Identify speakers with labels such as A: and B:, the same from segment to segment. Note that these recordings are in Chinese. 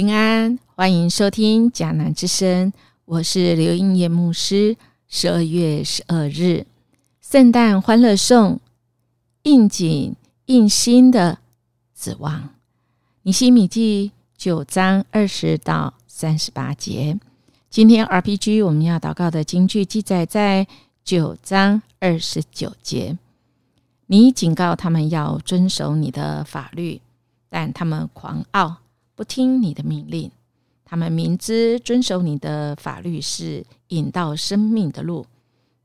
A: 平安，欢迎收听迦南之声，我是刘英叶牧师。十二月十二日，圣诞欢乐颂，应景应心的指望。尼西米记九章二十到三十八节。今天 RPG 我们要祷告的经句记载在九章二十九节。你警告他们要遵守你的法律，但他们狂傲。不听你的命令，他们明知遵守你的法律是引到生命的路，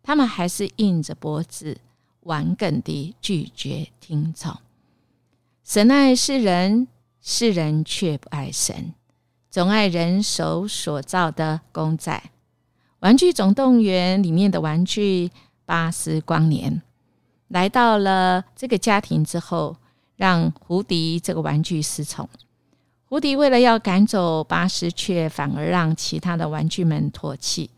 A: 他们还是硬着脖子顽梗地拒绝听从。神爱世人，世人却不爱神，总爱人手所造的公仔。《玩具总动员》里面的玩具巴斯光年来到了这个家庭之后，让胡迪这个玩具失宠。胡迪为了要赶走巴斯，却反而让其他的玩具们唾弃。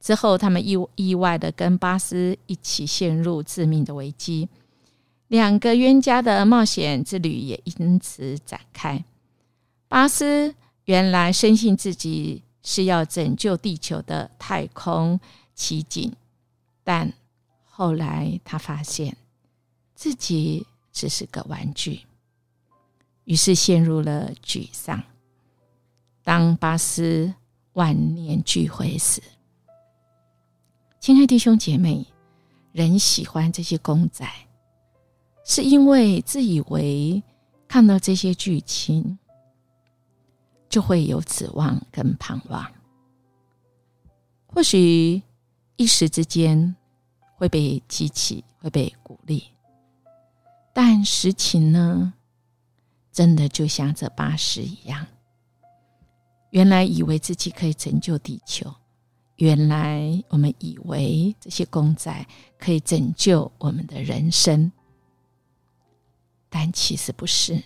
A: 之后，他们意意外的跟巴斯一起陷入致命的危机，两个冤家的冒险之旅也因此展开。巴斯原来深信自己是要拯救地球的太空奇景，但后来他发现自己只是个玩具。于是陷入了沮丧。当巴斯万念俱灰时，亲爱弟兄姐妹，人喜欢这些公仔，是因为自以为看到这些剧情就会有指望跟盼望，或许一时之间会被激起，会被鼓励，但实情呢？真的就像这巴士一样，原来以为自己可以拯救地球，原来我们以为这些公仔可以拯救我们的人生，但其实不是。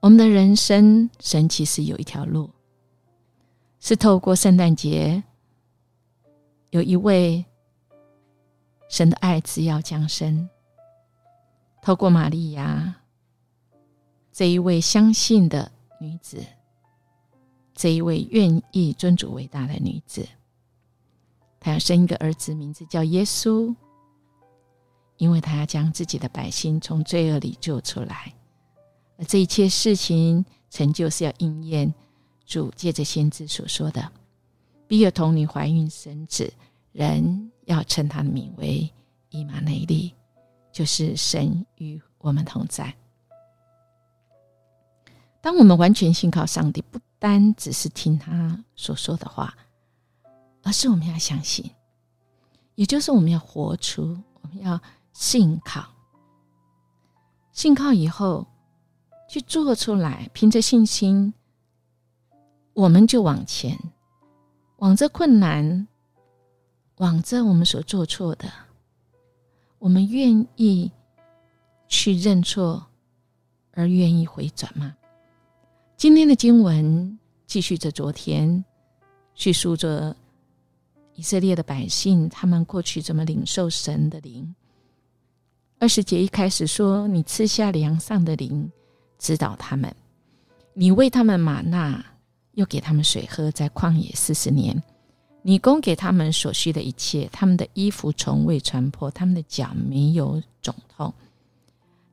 A: 我们的人生，神其实有一条路，是透过圣诞节，有一位神的爱子要降生，透过玛利亚。这一位相信的女子，这一位愿意尊主伟大的女子，她要生一个儿子，名字叫耶稣，因为她要将自己的百姓从罪恶里救出来。而这一切事情成就是要应验主借着先知所说的：“比尔童女怀孕生子，人要称他的名为以马内利，就是神与我们同在。”当我们完全信靠上帝，不单只是听他所说的话，而是我们要相信，也就是我们要活出，我们要信靠。信靠以后，去做出来，凭着信心，我们就往前，往这困难，往这我们所做错的，我们愿意去认错，而愿意回转吗？今天的经文继续着昨天叙述着以色列的百姓，他们过去怎么领受神的灵。二十节一开始说：“你赐下梁上的灵，指导他们；你为他们玛纳，又给他们水喝，在旷野四十年，你供给他们所需的一切，他们的衣服从未穿破，他们的脚没有肿痛，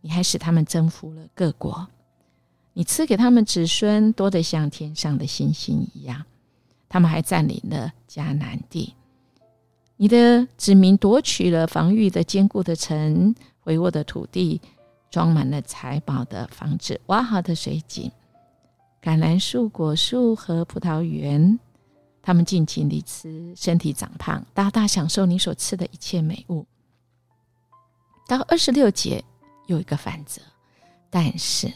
A: 你还使他们征服了各国。”你赐给他们子孙多得像天上的星星一样，他们还占领了迦南地。你的子民夺取了防御的坚固的城，肥沃的土地，装满了财宝的房子，挖好的水井、橄榄树、果树和葡萄园。他们尽情地吃，身体长胖，大大享受你所赐的一切美物。到二十六节有一个反则，但是。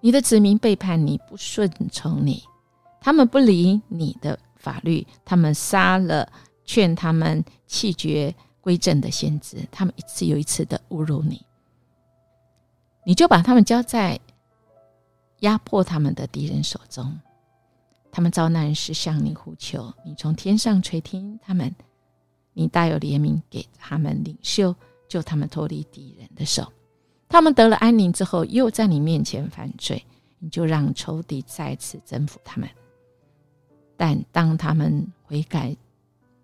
A: 你的子民背叛你，不顺从你，他们不理你的法律，他们杀了劝他们弃绝归正的先知，他们一次又一次的侮辱你，你就把他们交在压迫他们的敌人手中。他们遭难时向你呼求，你从天上垂听他们，你大有怜悯，给他们领袖，救他们脱离敌人的手。他们得了安宁之后，又在你面前犯罪，你就让仇敌再次征服他们。但当他们悔改，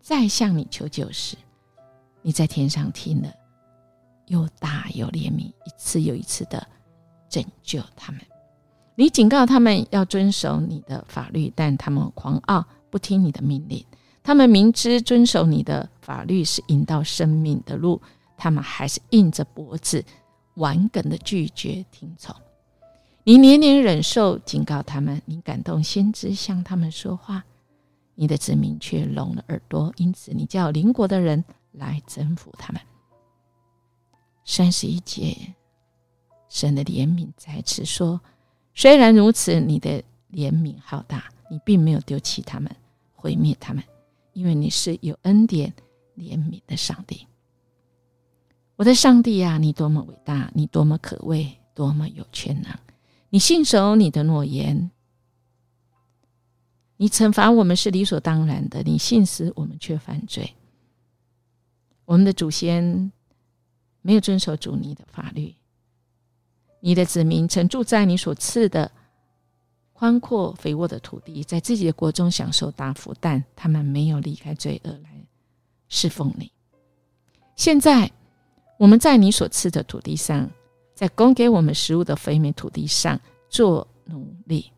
A: 再向你求救时，你在天上听了，又大又怜悯，一次又一次的拯救他们。你警告他们要遵守你的法律，但他们狂傲，不听你的命令。他们明知遵守你的法律是引导生命的路，他们还是硬着脖子，顽梗的拒绝听从。你年年忍受，警告他们，你感动先知向他们说话，你的子民却聋了耳朵，因此你叫邻国的人来征服他们。三十一节，神的怜悯再次说。虽然如此，你的怜悯浩大，你并没有丢弃他们，毁灭他们，因为你是有恩典、怜悯的上帝。我的上帝呀，你多么伟大，你多么可畏，多么有全能！你信守你的诺言，你惩罚我们是理所当然的，你信使我们却犯罪。我们的祖先没有遵守主你的法律。你的子民曾住在你所赐的宽阔肥沃的土地，在自己的国中享受大福，但他们没有离开罪恶来侍奉你。现在，我们在你所赐的土地上，在供给我们食物的肥美土地上做奴隶。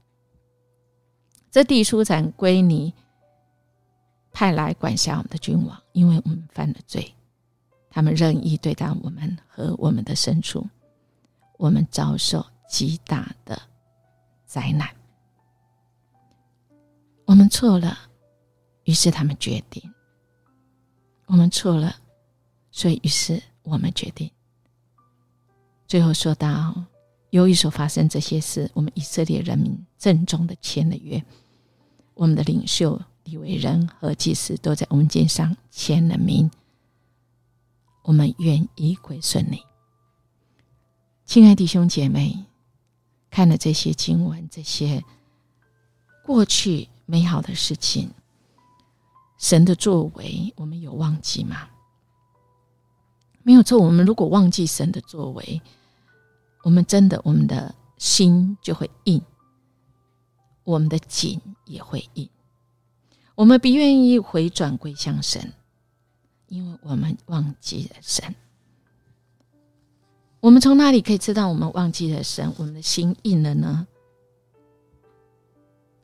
A: 这地出产归你派来管辖我们的君王，因为我们犯了罪，他们任意对待我们和我们的牲畜。我们遭受极大的灾难，我们错了，于是他们决定，我们错了，所以于是我们决定。最后说到，由于所发生这些事，我们以色列人民郑重的签了约，我们的领袖李伟仁和祭司都在文件上签了名，我们愿意归顺你。亲爱弟兄姐妹，看了这些经文，这些过去美好的事情，神的作为，我们有忘记吗？没有错。我们如果忘记神的作为，我们真的，我们的心就会硬，我们的颈也会硬，我们不愿意回转归向神，因为我们忘记了神。我们从哪里可以知道我们忘记了神，我们的心硬了呢？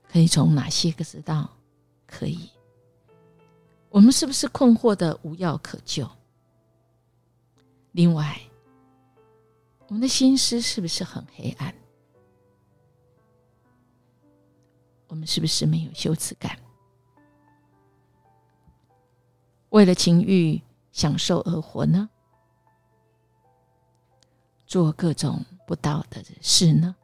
A: 可以从哪些个知道？可以，我们是不是困惑的无药可救？另外，我们的心思是不是很黑暗？我们是不是没有羞耻感？为了情欲享受而活呢？做各种不道德的事呢？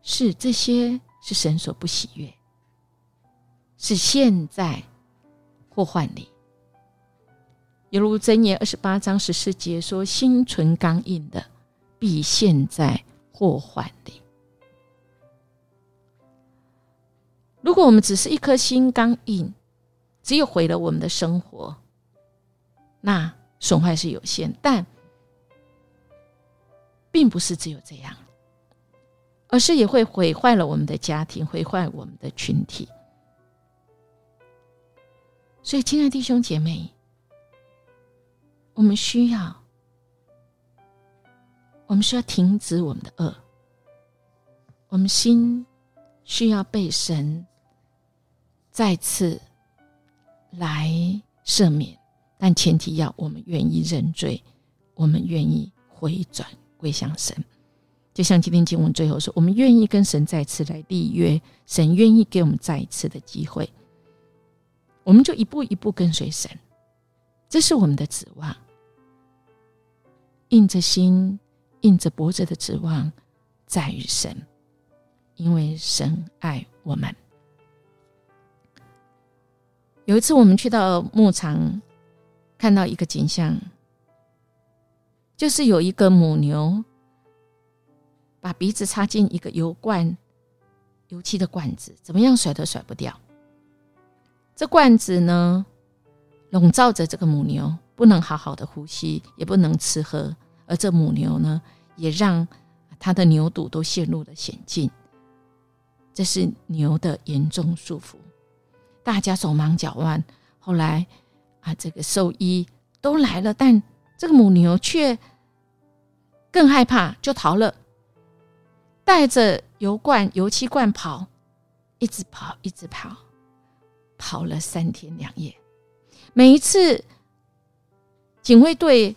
A: 是这些是神所不喜悦，是现在祸患里。犹如箴言二十八章十四节说：“心存刚硬的，必陷在祸患里。”如果我们只是一颗心刚硬，只有毁了我们的生活，那损坏是有限，但。并不是只有这样，而是也会毁坏了我们的家庭，毁坏我们的群体。所以，亲爱弟兄姐妹，我们需要，我们需要停止我们的恶，我们心需要被神再次来赦免，但前提要我们愿意认罪，我们愿意回转。归向神，就像今天经文最后说：“我们愿意跟神再次来立约，神愿意给我们再一次的机会，我们就一步一步跟随神，这是我们的指望。硬着心、硬着脖子的指望在于神，因为神爱我们。有一次，我们去到牧场，看到一个景象。”就是有一个母牛，把鼻子插进一个油罐、油漆的罐子，怎么样甩都甩不掉。这罐子呢，笼罩着这个母牛，不能好好的呼吸，也不能吃喝。而这母牛呢，也让他的牛肚都陷入了险境。这是牛的严重束缚，大家手忙脚乱。后来啊，这个兽医都来了，但这个母牛却更害怕，就逃了，带着油罐、油漆罐跑，一直跑，一直跑，跑了三天两夜。每一次警卫队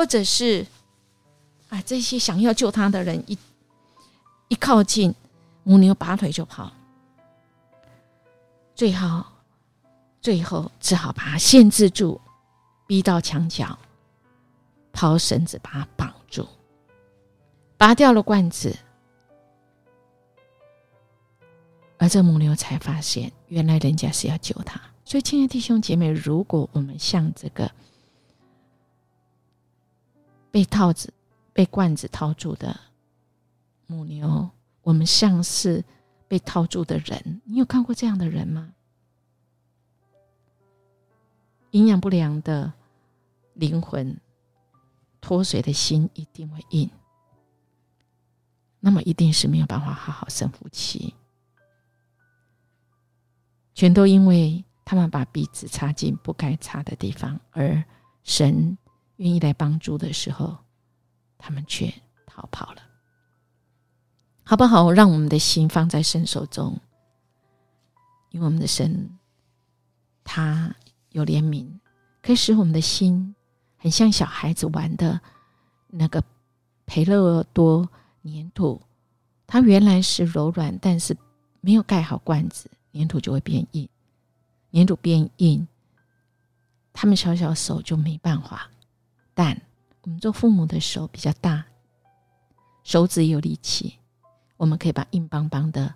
A: 或者是啊这些想要救他的人一一靠近。母牛拔腿就跑，最后，最后只好把它限制住，逼到墙角，抛绳子把它绑住，拔掉了罐子，而这母牛才发现，原来人家是要救它。所以，亲爱的弟兄姐妹，如果我们像这个被套子、被罐子套住的母牛。我们像是被套住的人，你有看过这样的人吗？营养不良的灵魂，脱水的心一定会硬，那么一定是没有办法好好生夫妻。全都因为他们把鼻子插进不该插的地方，而神愿意来帮助的时候，他们却逃跑了。好不好？让我们的心放在神手中，因为我们的神，他有怜悯，可以使我们的心很像小孩子玩的那个培乐多粘土。它原来是柔软，但是没有盖好罐子，粘土就会变硬。粘土变硬，他们小小手就没办法。但我们做父母的手比较大，手指有力气。我们可以把硬邦邦的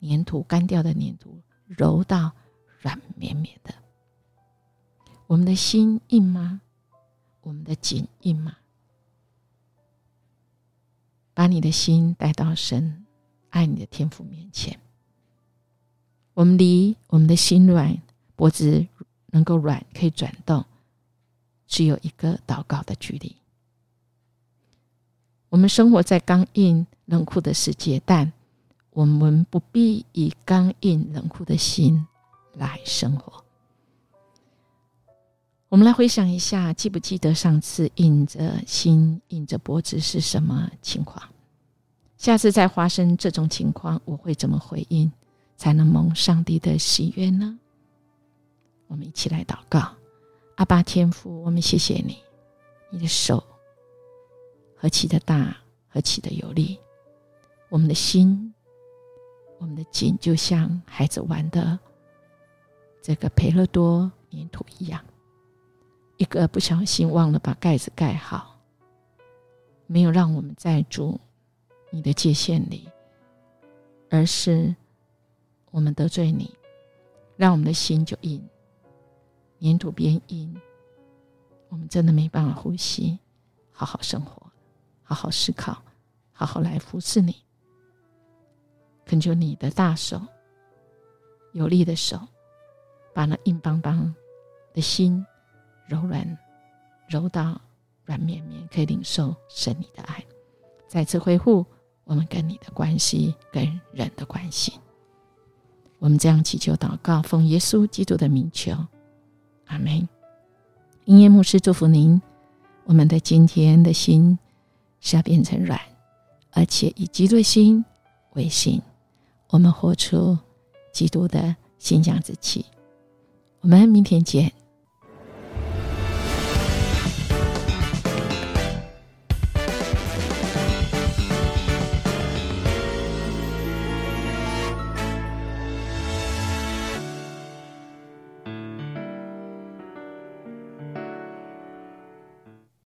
A: 粘土、干掉的粘土揉到软绵绵的。我们的心硬吗？我们的颈硬吗？把你的心带到神爱你的天父面前。我们离我们的心软、脖子能够软、可以转动，只有一个祷告的距离。我们生活在刚硬。冷酷的世界，但我们不必以刚硬冷酷的心来生活。我们来回想一下，记不记得上次硬着心、硬着脖子是什么情况？下次再发生这种情况，我会怎么回应，才能蒙上帝的喜悦呢？我们一起来祷告：阿爸天父，我们谢谢你，你的手何其的大，何其的有力。我们的心，我们的颈，就像孩子玩的这个培乐多粘土一样，一个不小心忘了把盖子盖好，没有让我们在住你的界限里，而是我们得罪你，让我们的心就硬，粘土变硬，我们真的没办法呼吸，好好生活，好好思考，好好来服侍你。恳求你的大手，有力的手，把那硬邦邦的心柔软揉到软绵绵，可以领受神你的爱，再次恢复我们跟你的关系，跟人的关系。我们这样祈求祷告，奉耶稣基督的名求，阿门。音乐牧师祝福您，我们的今天的心是要变成软，而且以基督心为心。我们活出基督的新疆之气。我们明天见。